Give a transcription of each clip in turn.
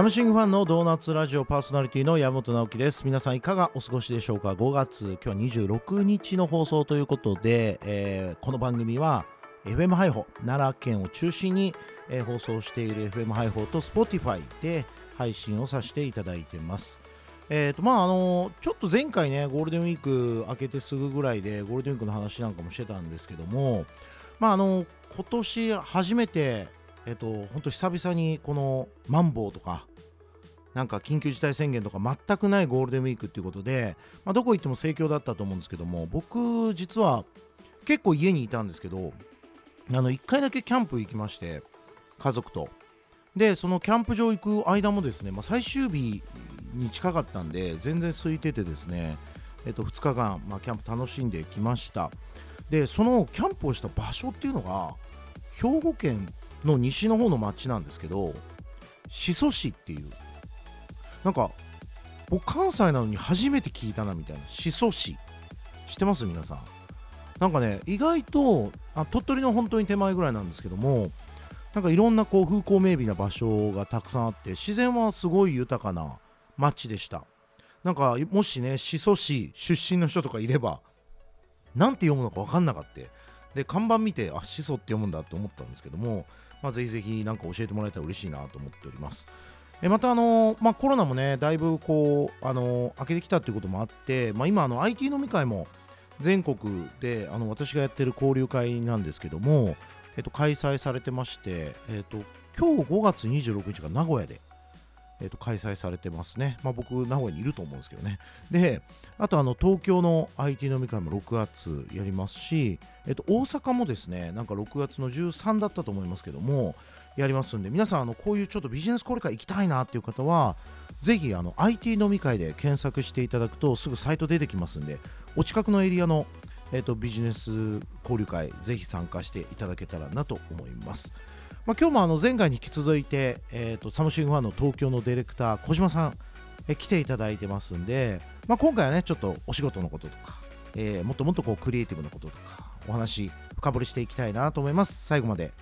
サムシングファンのドーナツラジオパーソナリティの山本直樹です。皆さんいかがお過ごしでしょうか？5月今日は26日の放送ということで、えーこの番組は FM ハイホ奈良県を中心に、えー放送している FM ハイホと Spotify で配信をさせていただいてます。えーとまああのちょっと前回ねゴールデンウィーク明けてすぐぐらいでゴールデンウィークの話なんかもしてたんですけどもまああの今年初めてえっ、と本当久々にこのマンボウとかなんか緊急事態宣言とか全くないゴールデンウィークっていうことで、まあ、どこ行っても盛況だったと思うんですけども僕実は結構家にいたんですけどあの1回だけキャンプ行きまして家族と。でそのキャンプ場行く間もですね、まあ、最終日に近かったんで全然空いててですね、えっと、2日間、まあ、キャンプ楽しんできました。でそのキャンプをした場所っていうのが兵庫県の西の方の町なんですけど宍粟市っていうなんか僕関西なのに初めて聞いたなみたいな。宍粟市知ってます？皆さん。なんかね意外とあ鳥取の本当に手前ぐらいなんですけどもなんかいろんなこう風光明媚な場所がたくさんあって自然はすごい豊かな町でした。なんかもしね宍粟市出身の人とかいればなんて読むのか分かんなかったで看板見てあシソって読むんだって思ったんですけども、まあ、ぜひぜひなんか教えてもらえたら嬉しいなと思っております。えまたあの、まあ、コロナもねだいぶこうあの明けてきたっていうこともあって、まあ、今あの IT 飲み会も全国であの私がやってる交流会なんですけども、えっと、開催されてまして、えっと、今日5月26日が名古屋で、えっと、開催されてますね、まあ、僕名古屋にいると思うんですけどね。であとあの東京の IT 飲み会も6月やりますし、えっと、大阪もですねなんか6月の13だったと思いますけどもやりますんで皆さんあのこういうちょっとビジネス交流会行きたいなっていう方はぜひあの IT 飲み会で検索していただくとすぐサイト出てきますんでお近くのエリアの、えっとビジネス交流会ぜひ参加していただけたらなと思います。まあ、今日もあの前回に引き続いて、えー、とサムシングファンの東京のディレクター小島さんえ来ていただいてますんで、まあ、今回はねちょっとお仕事のこととか、えーもっともっとこうクリエイティブなこととかお話深掘りしていきたいなと思います最後まで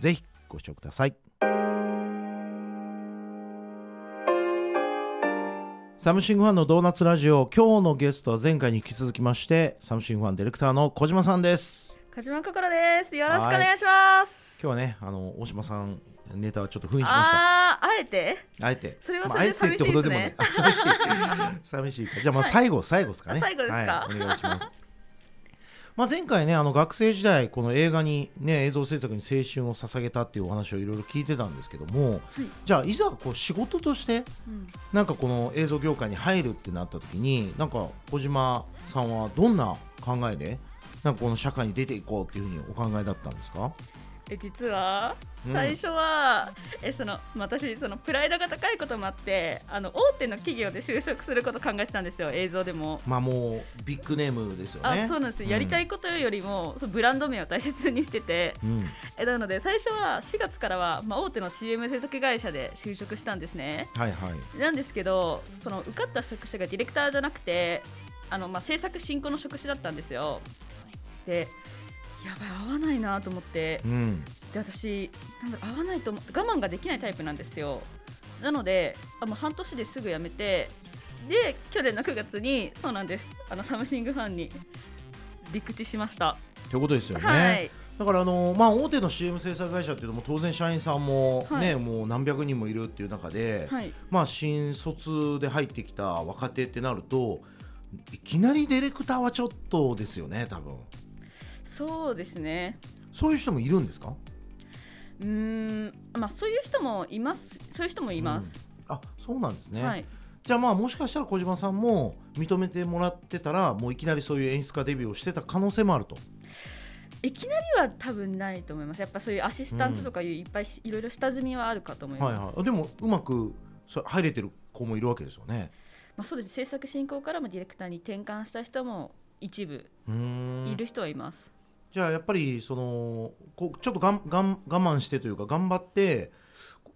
ぜひご視聴くださいサムシングファンのドーナツラジオ今日のゲストは前回に引き続きましてサムシングファンディレクターの小島さんです小島心です。よろしくお願いします。今日はねあの大島さんネタはちょっと封印しましたああー、あえて？あえて。それはまあそれで寂しいですねあえてってことでもない。あ寂しい。寂しいか。じゃあ、まあ、最後、最後ですかね。あ最後ですかはい、お願いします。まあ、前回ね、あの学生時代、この映画に、ね、映像制作に青春を捧げたっていうお話をいろいろ聞いてたんですけども。じゃあ、いざ、こう仕事として、うんなんかこの映像業界に入るってなった時に、なんか小島さんはどんな考えで。なんかこの社会に出ていこうっていうふうにお考えだったんですか？え実はうん最初は、えその私そのプライドが高いこともあってあの大手の企業で就職すること考えてたんですよ映像でも。まあ、もうビッグネームですよね。あそうなんです、やりたいことよりもそのブランド名を大切にしててうん。えなので最初は4月からは、まあ、大手の CM 制作会社で就職したんですねはいはい。なんですけどその受かった職種がディレクターじゃなくてあの、まあ、制作進行の職種だったんですよでやばい合わないなと思って。うん。で私なんだろう合わないと思って我慢ができないタイプなんですよ。なのであもう半年ですぐ辞めてで去年の9月にそうなんです。あのサムシングファンに陸地しました、ということですよね。はい。だからあのまあ大手の CM 制作会社っていうのも当然社員さんもね、はい。もう何百人もいるっていう中で、はい。まあ新卒で入ってきた若手ってなるといきなりディレクターはちょっとですよね多分そうですね。そういう人もいるんですか？うーんまあそういう人もいますそういう人もいます、あそうなんですね、はい。じゃあまあもしかしたら小島さんも認めてもらってたらもういきなりそういう演出家デビューをしてた可能性もあると。いきなりは多分ないと思います。やっぱそういうアシスタントとかいういっぱいしいろいろ下積みはあるかと思います、はいはい。でもうまくそ入れてる子もいるわけですよね。まあ、そうです。制作進行からもディレクターに転換した人も一部いる人はいます、じゃあやっぱりそのこうちょっとがんがん我慢してというか頑張って、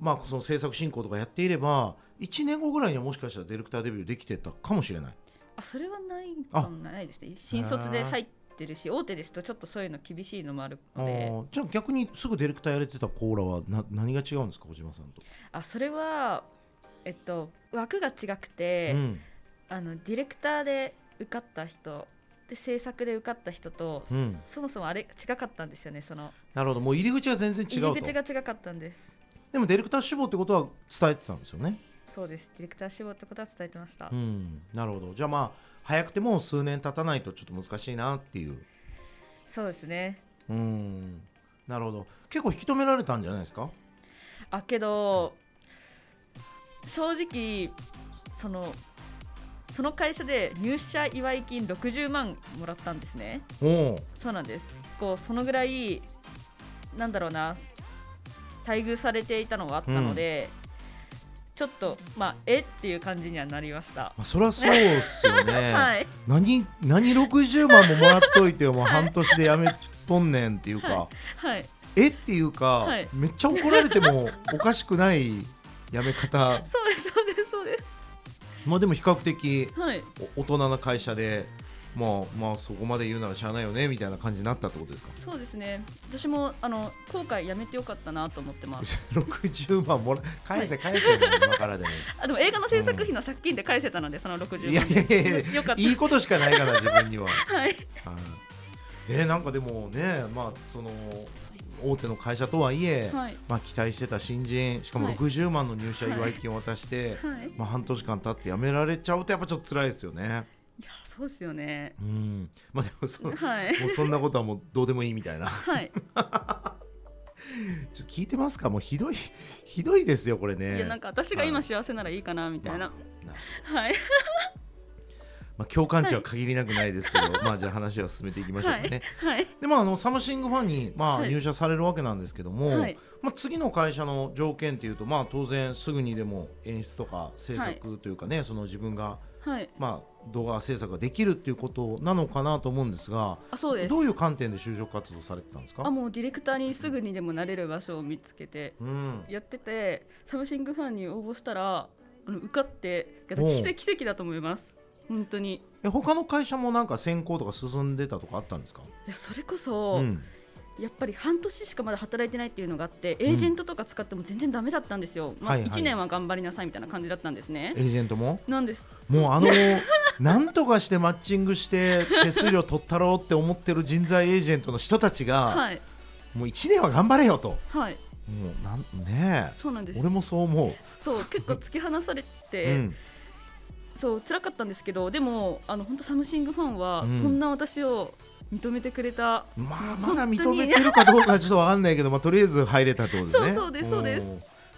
まあ、その制作進行とかやっていれば1年後ぐらいにはもしかしたらディレクターデビューできてたかもしれない。あそれはないかもないですね。新卒で入ってるし大手ですとちょっとそういうの厳しいのもあるあので。ー。じゃあ逆にすぐディレクターやれてたコーラはな何が違うんですか小島さんと？あそれはえっと枠が違くて、うん。あのディレクターで受かった人で制作で受かった人と、うん。そもそもあれ違かったんですよねその。なるほど。もう入り口が全然違うと。入り口が違かったんです。でもディレクター志望ってことは伝えてたんですよね。そうです。ディレクター志望ってことは伝えてました、うん。なるほど。じゃあまあ早くても数年経たないとちょっと難しいなっていう。そうですね。うん。なるほど。結構引き止められたんじゃないですか？あけど正直そのその会社で入社祝い金60万もらったんですね。そうなんです。こうそのぐらいなんだろうな待遇されていたのがあったので、ちょっとまあえっていう感じにはなりました、まあ、そりゃそうっすよね、はい。何何60万ももらっといてもう 半年でやめとんねんっていうか、はい。えっていうか、はい。めっちゃ怒られてもおかしくないやめ方。そうですそうですそうでまあでも比較的すはい。お大人な会社でまあまあそこまで言うならしゃあないよねみたいな感じになったってことですか？そうですね。私もあの後悔やめてよかったなと思ってます。60万もら返せ返せ、今からでも。あでも映画の制作費の借金で返せたのでその60万いやいやいや いいことしかないから自分には、はい、はい。えーなんかでもねまあその大手の会社とはいえ、はいまあ、期待してた新人しかもはい60万の入社祝い金を渡して、はいまあ、半年間経って辞められちゃうとやっぱちょっと辛いですよね。いやそうですよねうんまあでもそもはい。うそんなことはもうどうでもいいみたいなはい。ちょ聞いてますか？もうひどいひどいですよこれね。いやなんか私が今幸せならいいかなみたいな。まあなはい。まあ、共感値は限りなくないですけど、まあじゃあ話は進めていきましょうかね。はい。でまあ、あのサムシングファンに、まあ、はい入社されるわけなんですけども、はいまあ、次の会社の条件っていうと、まあ、当然すぐにでも演出とか制作というかね、その自分が、はい。まあ、動画制作ができるっていうことなのかなと思うんですがあそうですど。ういう観点で就職活動されてたんですか？あもうディレクターにすぐにでもなれる場所を見つけてうん、やっててサムシングファンに応募したらあの受かって奇跡奇跡だと思います本当に。いえ他の会社もなんか選考とか進んでたとかあったんですか、やそれこそ、ん、やっぱり半年しかまだ働いてないっていうのがあってエージェントとか使っても全然ダメだったんですよ、まあ、はいはい。1年は頑張りなさいみたいな感じだったんですね。エージェントも？なんです。もうあのなんとかしてマッチングして手数料取ったろうって思ってる人材エージェントの人たちが、はい。もう1年は頑張れよと。はい。もうなんねえ。そうなんです。俺もそう思そう結構突き放されう、て、うん、そう辛かったんですけどでもあの本当サムシングファンはうん。そんな私を認めてくれた、まあまだ認めてるかどうかはちょっと分かんないけど、まあ、とりあえず入れたってことですね。そうそうですそうです。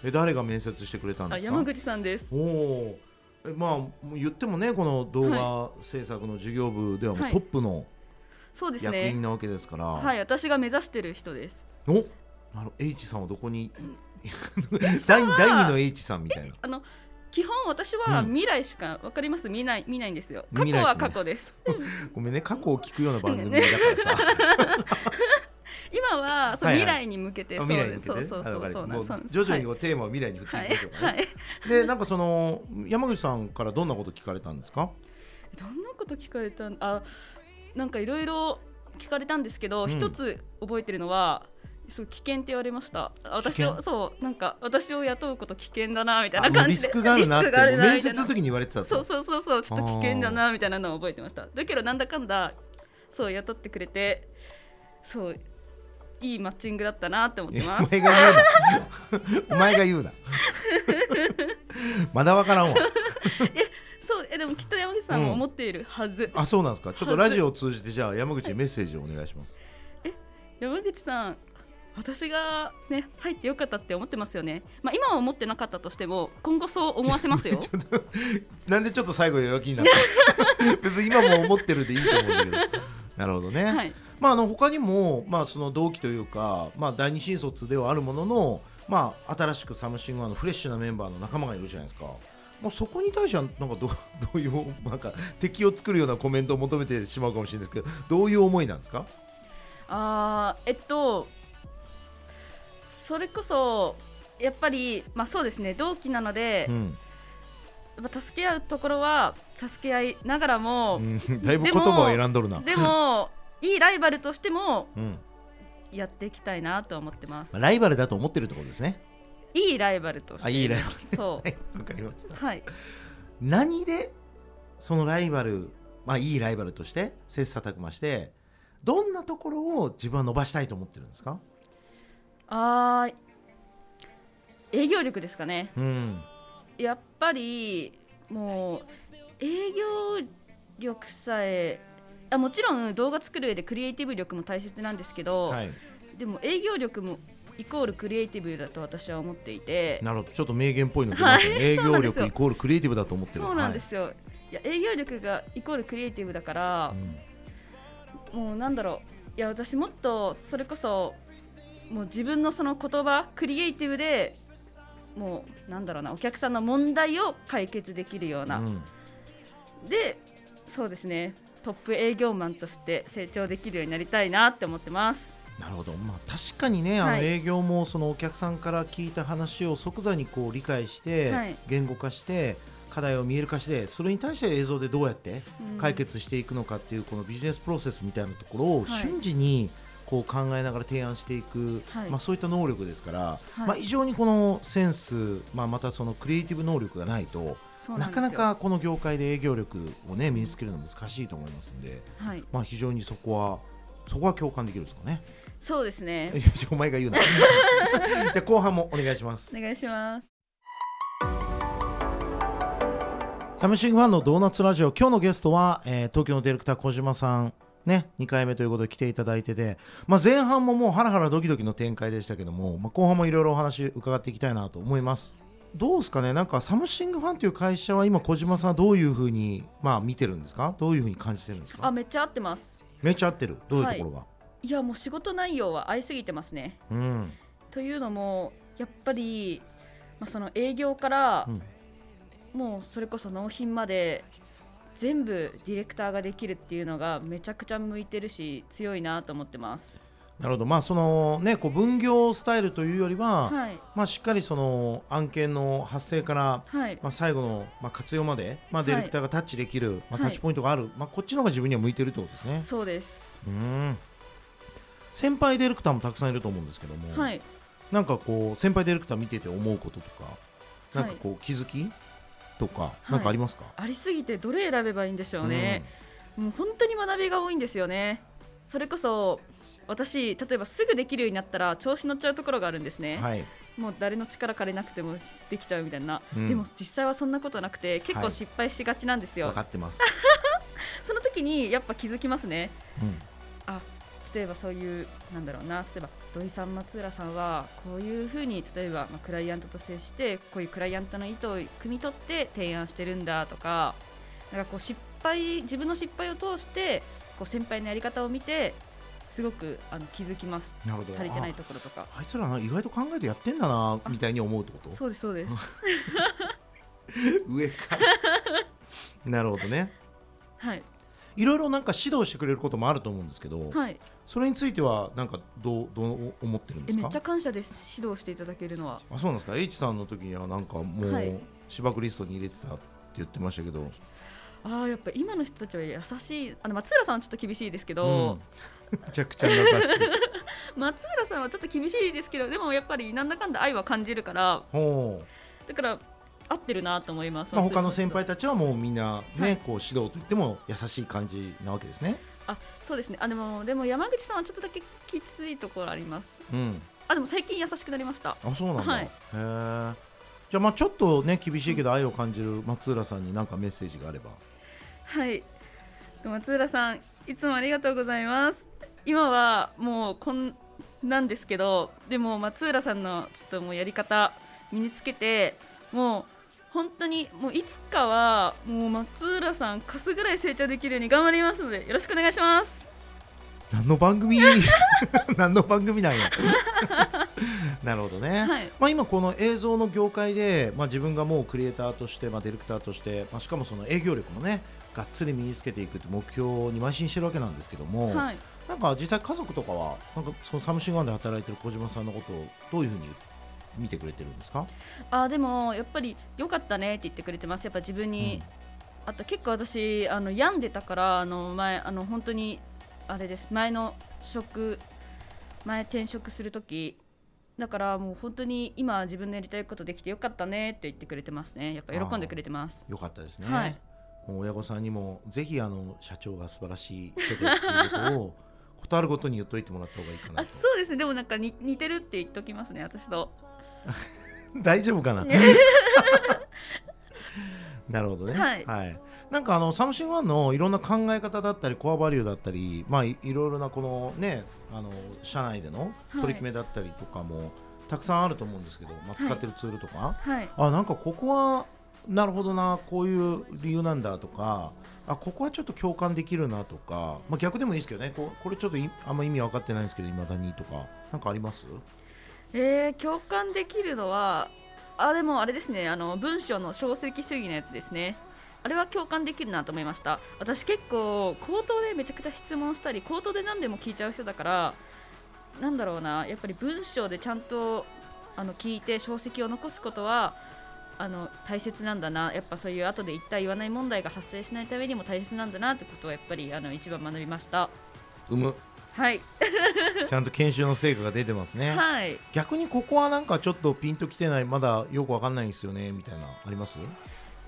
え誰が面接してくれたんですか？あ山口さんです。おおえまあもう言ってもねこの動画制作の事業部ではもうはい。トップのそうです役員ねなわけですから、はい私が目指してる人です。おなる H さんはどこに？第第二の H さんみたいな。あの基本私はうん。未来しかわかります。見ない見ないんですよ。過去は過去です。ごめんね。過去を聞くような番組 だからさ。今はそうはいはい。未来に向けてあそうそうそうそうそう。もう徐々にこうテーマを未来に振っていきましょうかね、はい。はい。でなんかその山口さんからどんなこと聞かれたんですか？どんなこと聞かれたんあなんかいろいろ聞かれたんですけどうん。一、つ覚えてるのはすごい危険って言われました。私をそうなんか私を雇うこと危険だなみたいな感じで。スクがあるなって面接の時に言われてたと。そうそうそうそうちょっと危険だなみたいなのを覚えてました。だけどなんだかんだそう雇ってくれてそういいマッチングだったなって思ってます。お前が言うな。お前が言うな。まだわからんわ。そうえでもきっと山口さんも思っているはず、あそうなんですか。ちょっとラジオを通じてじゃあ山口にメッセージをお願いします、山口さん私がね入ってよかったって思ってますよね。まあ今は思ってなかったとしても今後そう思わせますよ。なんでちょっと最後弱気になった？別に今も思ってるでいいと思うんだけど。なるほどね、はい。まあ、あの他にも、まあ、その同期というか、まあ、第二新卒ではあるものの、まあ、新しくサムシングのフレッシュなメンバーの仲間がいるじゃないですか。もうそこに対してはなんかどう どういうなんか敵を作るようなコメントを求めてしまうかもしれないですけどどういう思いなんですか、あーえっとそれこそやっぱりまあそうですね同期なのでう、ん。やっぱ助け合うところは助け合いながらも、うん、だいぶ言葉を選んどるな。でもいいライバルとしてもうん。やっていきたいなと思ってます。まあライバルだと思ってるってことですね。いいライバルとして。あいいライバル。そ はいわかりました。うはい。何でそのライバルまあいいライバルとして切磋琢磨してどんなところを自分は伸ばしたいと思ってるんですか？あー営業力ですかね。うん。やっぱりもう営業力さえあもちろん動画作る上でクリエイティブ力も大切なんですけど、はい。でも営業力もイコールクリエイティブだと私は思っていて。なるほど。ちょっと名言っぽいの出ましたね、はい。営業力イコールクリエイティブだと思ってる。そうなんですよ、い、や営業力がイコールクリエイティブだからはい、うん。もうなんだろう。いや私もっとそれこそもう自分のその言葉クリエイティブでもうなんだろうなお客さんの問題を解決できるような、うん。でそうですね。トップ営業マンとして成長できるようになりたいなって思ってます。なるほど、まあ、確かにね、あのはい。営業もそのお客さんから聞いた話を即座にこう理解して、はい。言語化して課題を見える化してそれに対して映像でどうやってうん。解決していくのかっていうこのビジネスプロセスみたいなところをはい。瞬時にこう考えながら提案していく、はい。まあ、そういった能力ですから、はい。まあ、非常にこのセンス、まあ、またそのクリエイティブ能力がないとななかなかこの業界で営業力を、ね、身につけるの難しいと思いますんで、はい。まあ、非常にそこはそこは共感できるんですかね。そうですね。お前が言うな。じゃあ後半もお願いします。お願いします。サムシングファンのドーナツラジオ今日のゲストは、えー東京のディレクター小島さんね2回目ということで来ていただいてて、まあ、前半ももうハラハラドキドキの展開でしたけども、まあ、後半もいろいろお話伺っていきたいなと思います。どうですかね？なんかサムシングファンという会社は今小島さんはどういうふうに、まあ、見てるんですか？どういうふうに感じてるんですか？あめっちゃ合ってます。めっちゃ合ってる？どういうところが、いやもう仕事内容は合いすぎてますね。うん。というのもやっぱり、まあ、その営業から、うん。もうそれこそ納品まで全部ディレクターができるっていうのがめちゃくちゃ向いてるし強いなと思ってます。なるほど。まあそのねこう分業スタイルというよりは、はい。まあ、しっかりその案件の発生から、はい。まあ、最後の、まあ、活用まで、まあ、はい。ディレクターがタッチできる、まあ、はい。タッチポイントがある、まあ、こっちの方が自分には向いてるってことですね。そうです。うん。先輩ディレクターもたくさんいると思うんですけども、はい。なんかこう先輩ディレクター見てて思うこととかなんかこう気づき？とか、い。なんかありますか、ありすぎてどれ選べばいいんでしょうね。もう本当に学びが多いんですよね。それこそ私例えばすぐできるようになったら調子乗っちゃうところがあるんですね。うんはい。もう誰の力借りなくてもできちゃうみたいな、うん。でも実際はそんなことなくて結構はい。失敗しがちなんですよ、分かってます、その時にやっぱ気づきますね。うん。あ例えばそういうなんだろうな。例えば土井さん松浦さんはこういうふうに例えば、まあ、クライアントと接してこういうクライアントの意図を汲み取って提案してるんだとかなんかこう失敗自分の失敗を通してこう先輩のやり方を見てすごくあの気づきます。なるほど。足りてないところとか。ああいつらな意外と考えてやってんだなみたいに思うってこと？そうですそうです。上か。ら なるほどね。はいいろいろなんか指導してくれることもあると思うんですけど、はい。それについてはなんかどうどう思ってるんですか？えめっちゃ感謝です。指導していただけるのは。あそうなんですか？H さんの時にはなんかもう、はい。芝生リストに入れてたって言ってましたけど、ああやっぱ今の人たちは優しい。あの松浦さんはちょっと厳しいですけど、うん。めちゃくちゃ優しい。松浦さんはちょっと厳しいですけどでもやっぱりなんだかんだ愛は感じるから。ほだから合ってるなと思います、う、まあ、他の先輩たちはもうみんなね、はい。こう指導といっても優しい感じなわけですね。あそうですね。あでもでも山口さんはちょっとだけきついところあります。うん。あでも最近優しくなりました。あそうなんだ、はい。へえじゃあまあちょっとね厳しいけど愛を感じる松浦さんに何かメッセージがあれば。はい。松浦さんいつもありがとうございます。今はもうこんなんですけどでも松浦さんのちょっともうやり方身につけてもう本当にもういつかはもう松浦さん貸すぐらい成長できるように頑張りますのでよろしくお願いします。何の番組？何の番組なんや？なるほどね、はい。まあ、今この映像の業界で、まあ、自分がもうクリエイターとして、まあ、ディレクターとして、まあ、しかもその営業力もねがっつり身につけていくって目標に邁進してるわけなんですけども、はい。なんか実際家族とかはなんかそのサムシングファンで働いてる小島さんのことをどういうふうに見てくれてるんですか？あでもやっぱり良かったねって言ってくれてます。やっぱ自分に、あと結構私あの病んでたからあの前あの本当にあれです。前の職前転職する時だからもう本当に今自分のやりたいことできてよかったねって言ってくれてますね。やっぱ喜んでくれてます。よかったですね、はい。もう親御さんにもぜひあの社長が素晴らしい人でっていうことをことあるごとに言っといてもらった方がいいかなそうですね。でもなんかに似てるって言っときますね私と 大丈夫かな？なるほどね。はい。なんかあのサムシングファンのいろんな考え方だったりコアバリューだったりまあいいろいろなこのねあの社内での取り決めだったりとかも、たくさんあると思うんですけど、まあ、使ってるツールとか、はい。あなんかここはなるほどなこういう理由なんだとかあここはちょっと共感できるなとか、まあ、逆でもいいですけどねここれちょっといあんま意味分かってないんですけどいまだにとかなんかあります？えー、共感できるのはあでもあれですねあの文章の小石主義のやつですね。あれは共感できるなと思いました。私結構口頭でめちゃくちゃ質問したり口頭で何でも聞いちゃう人だからなんだろうなやっぱり文章でちゃんとあの聞いて小石を残すことはあの大切なんだな。やっぱそういう後で言った言わない問題が発生しないためにも大切なんだなってことはやっぱりあの一番学びました。生む。はい。ちゃんと研修の成果が出てますね。はい。逆にここはなんかちょっとピンときてないまだよくわかんないんですよねみたいなあります？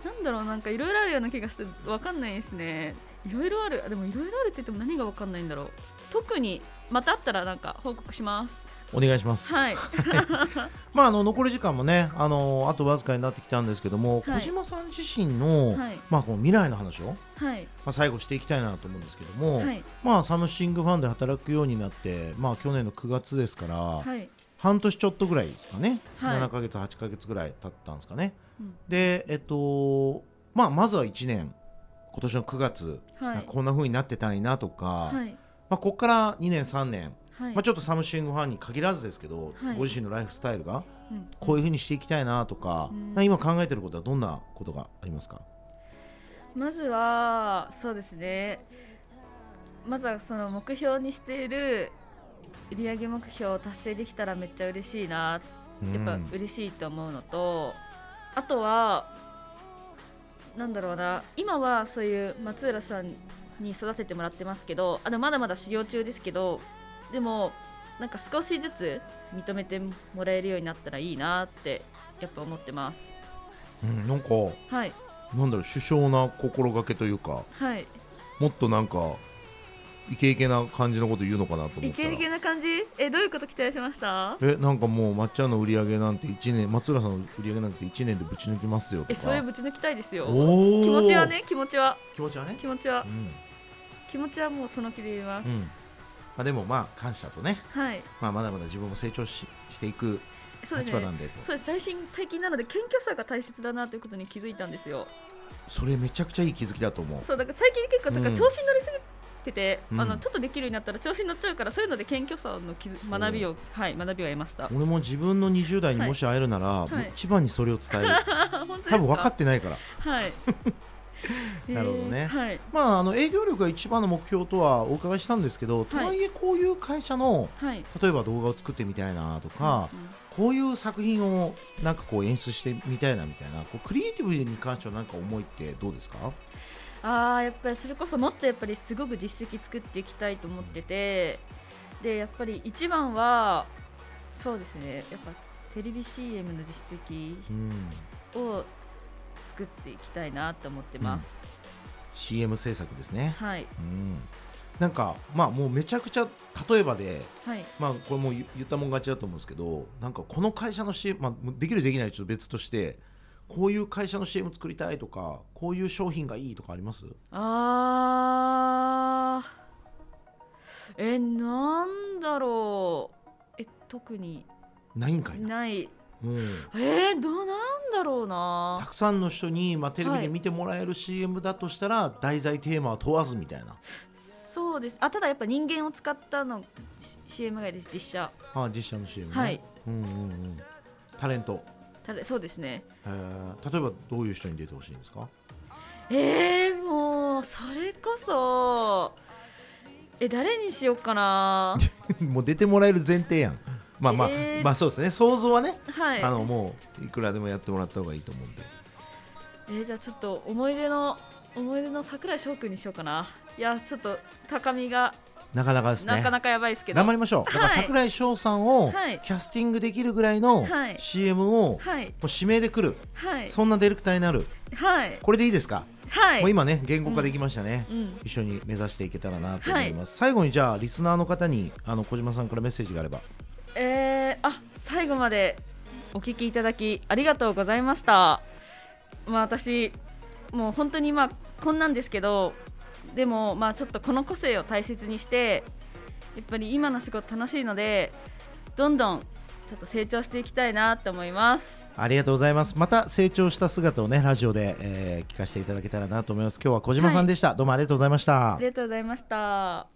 なんだろうなんかいろいろあるような気がしてわかんないですね。いろいろある。でもいろいろあるって言っても何がわかんないんだろう。特にまたあったらなんか報告しますお願いします、はい。まああの残り時間もねあのあとわずかになってきたんですけども、はい。小島さん自身の、はい。まあこの未来の話を、はい。まあ、最後していきたいなと思うんですけども、はい。まあサムシングファンで働くようになってまあ去年の9月ですから、はい。半年ちょっとぐらいですかね、はい。7ヶ月8ヶ月ぐらい経ったんですかね。うん。でえっとまあまずは1年今年の9月、はい。こんな風になってたいなとか、はい。まあ、ここから2年3年、はい。まあ、ちょっとサムシングファンに限らずですけど、はい。ご自身のライフスタイルがうん。こういう風にしていきたいなとか、うん。今考えてることはどんなことがありますか？まずはそうですね。まずはその目標にしている売上目標を達成できたらめっちゃ嬉しいなやっぱうん。嬉しいと思うのと、あとはなんだろうな今はそういう松浦さんに育ててもらってますけどあでもまだまだ修行中ですけどでもなんか少しずつ認めてもらえるようになったらいいなってやっぱ思ってます。うん、なんかはい。なんだろう首相な心がけというかはい。もっとなんかイケイケな感じのこと言うのかなと思イったら。ケイケな感じ？えどういうこと期待しました？えなんかもうまっちゃんの売り上げなんて1年松浦さんの売り上げなんて1年でぶち抜きますよとか。えそれぶち抜きたいですよ。気持ちはね気持ちは。気持ちはね。気持ちは。うん、気持ちはもうその気で言います、うんまあ、でもまあ感謝とね、はい。まあ、まだまだ自分も成長ししていく立場なんでと。そうです。最新最近なので謙虚さが大切だなということに気づいたんですよ。それめちゃくちゃいい気づきだと思う。そうだから最近結構だからうん。調子に乗りすぎてて、うん。あのちょっとできるようになったら調子に乗っちゃうからそういうので謙虚さの学びをはい学びを得ました。俺も自分の20代にもし会えるなら、はい。一番にそれを伝える、本当ですか？多分分かってないから。はい なるほどね。えーはい。まああの営業力が一番の目標とはお伺いしたんですけど、とはいえこういう会社のはい。例えば動画を作ってみたいなとか、うんこういう作品をなんかこう演出してみたいなみたいなこうクリエイティブに関してはなんか思いってどうですか？あーやっぱりそれこそもっとやっぱりすごく実績作っていきたいと思っててでやっぱり一番はそうですね。やっぱテレビ CM の実績うん。を作っていきたいなと思ってます、CM 制作ですね、はい。うん、なんかまあもうめちゃくちゃ例えばではい。まあこれもう言言ったもん勝ちだと思うんですけどなんかこの会社の CM、まあ、できるできないちょっと別としてこういう会社の CM 作りたいとかこういう商品がいいとかあります？あー。えなんだろう。え特に。ないんかいな、ないうん、えー、どうなんだろうな。たくさんの人に、まあ、テレビはい。で見てもらえる CM だとしたら、題材テーマは問わずみたいな。そうです。あただやっぱ人間を使ったの CM がいいです。実写。あ実写の CM ね、はい。うんうんうん、タレント、ただそうですね。えー。例えばどういう人に出てほしいんですか？えー、もうそれこそえ誰にしようかな。もう出てもらえる前提やんまあまあ、えー。まあそうですね。想像はね、はい。あのもういくらでもやってもらった方がいいと思うんで。えー、じゃあちょっと思い出の思い出の桜井翔くんにしようかな。いやちょっと高みがなかなかですね。なかなかやばいですけど。頑張りましょう。だからはい。櫻井翔さんをはい。キャスティングできるぐらいのはい。CM をもはい、う指名で来る。はい、そんなディレクターになる。はい、これでいいですか？はい、もう今ね言語化できましたね。うん、一緒に目指していけたらなと思います。最後にじゃあリスナーの方にあの小島さんからメッセージがあればえー、あ最後までお聞きいただきありがとうございました。まあ私もう本当にまあこんなんですけどでもまあちょっとこの個性を大切にしてやっぱり今の仕事楽しいのでどんどんちょっと成長していきたいなと思います。ありがとうございますまた成長した姿をねラジオで、えー聞かせていただけたらなと思います今日は小島さんでした、どうもありがとうございましたありがとうございました。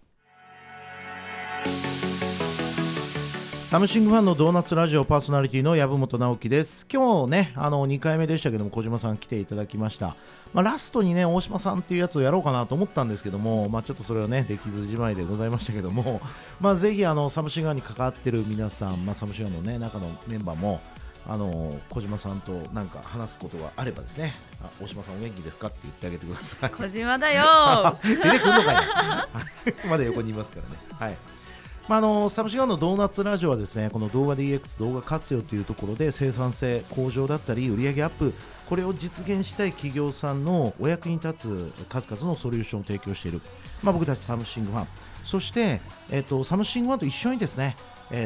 サムシングファンのドーナツラジオパーソナリティの籔本直樹です。今日ねあの2回目でしたけども小島さん来ていただきました、まあ、ラストにね大島さんっていうやつをやろうかなと思ったんですけども、まあ、ちょっとそれはねできずじまいでございましたけども、まあ、ぜひあのサムシングファンに関わってる皆さん、まあ、サムシングファンのね中のメンバーもあの小島さんとなんか話すことがあればですね。あ大島さんお元気ですかって言ってあげてください。小島だよ。出てくるのかいな。まだ横にいますからね。はいまあ、あのサムシガーのドーナツラジオはですねこの動画 DX 動画活用というところで生産性向上だったり売上アップこれを実現したい企業さんのお役に立つ数々のソリューションを提供している、まあ、僕たちサムシングファンそして、えっとサムシングファンと一緒にですね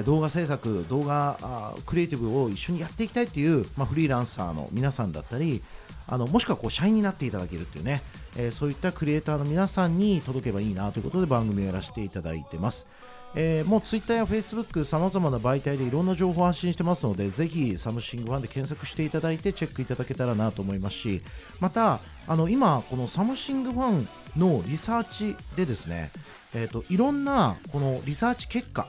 動画制作、動画クリエイティブを一緒にやっていきたいっていう、まあ、フリーランサーの皆さんだったりあのもしくはこう社員になっていただけるっていうね、えーそういったクリエイターの皆さんに届けばいいなということで番組をやらせていただいてます。えーもう Twitter や Facebook さまざまな媒体でいろんな情報を発信してますのでぜひサムシングファンで検索していただいてチェックいただけたらなと思いますしまたあの今このサムシングファンのリサーチでですね、えー、といろんなこのリサーチ結果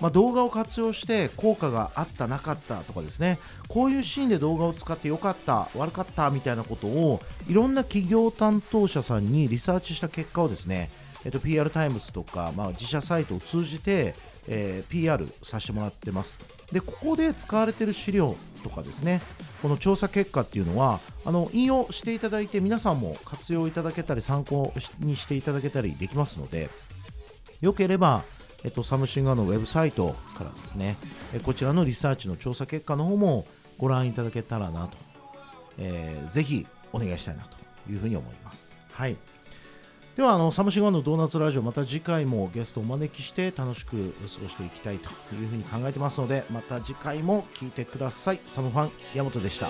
まあ、動画を活用して効果があったなかったとかですねこういうシーンで動画を使ってよかった悪かったみたいなことをいろんな企業担当者さんにリサーチした結果をですね、えっと、PR タイムズとか、まあ、自社サイトを通じて、えー PR させてもらってますでここで使われている資料とかですねこの調査結果っていうのはあの引用していただいて皆さんも活用いただけたり参考にしていただけたりできますのでよければ、えっと、サムシングファンのウェブサイトからですね、こちらのリサーチの調査結果の方もご覧いただけたらなと、えーぜひお願いしたいなというふうに思います。はい。ではあのサムシングファンのドーナツラジオまた次回もゲストをお招きして楽しく過ごしていきたいというふうに考えてますのでまた次回も聴いてください。サムファン山本でした。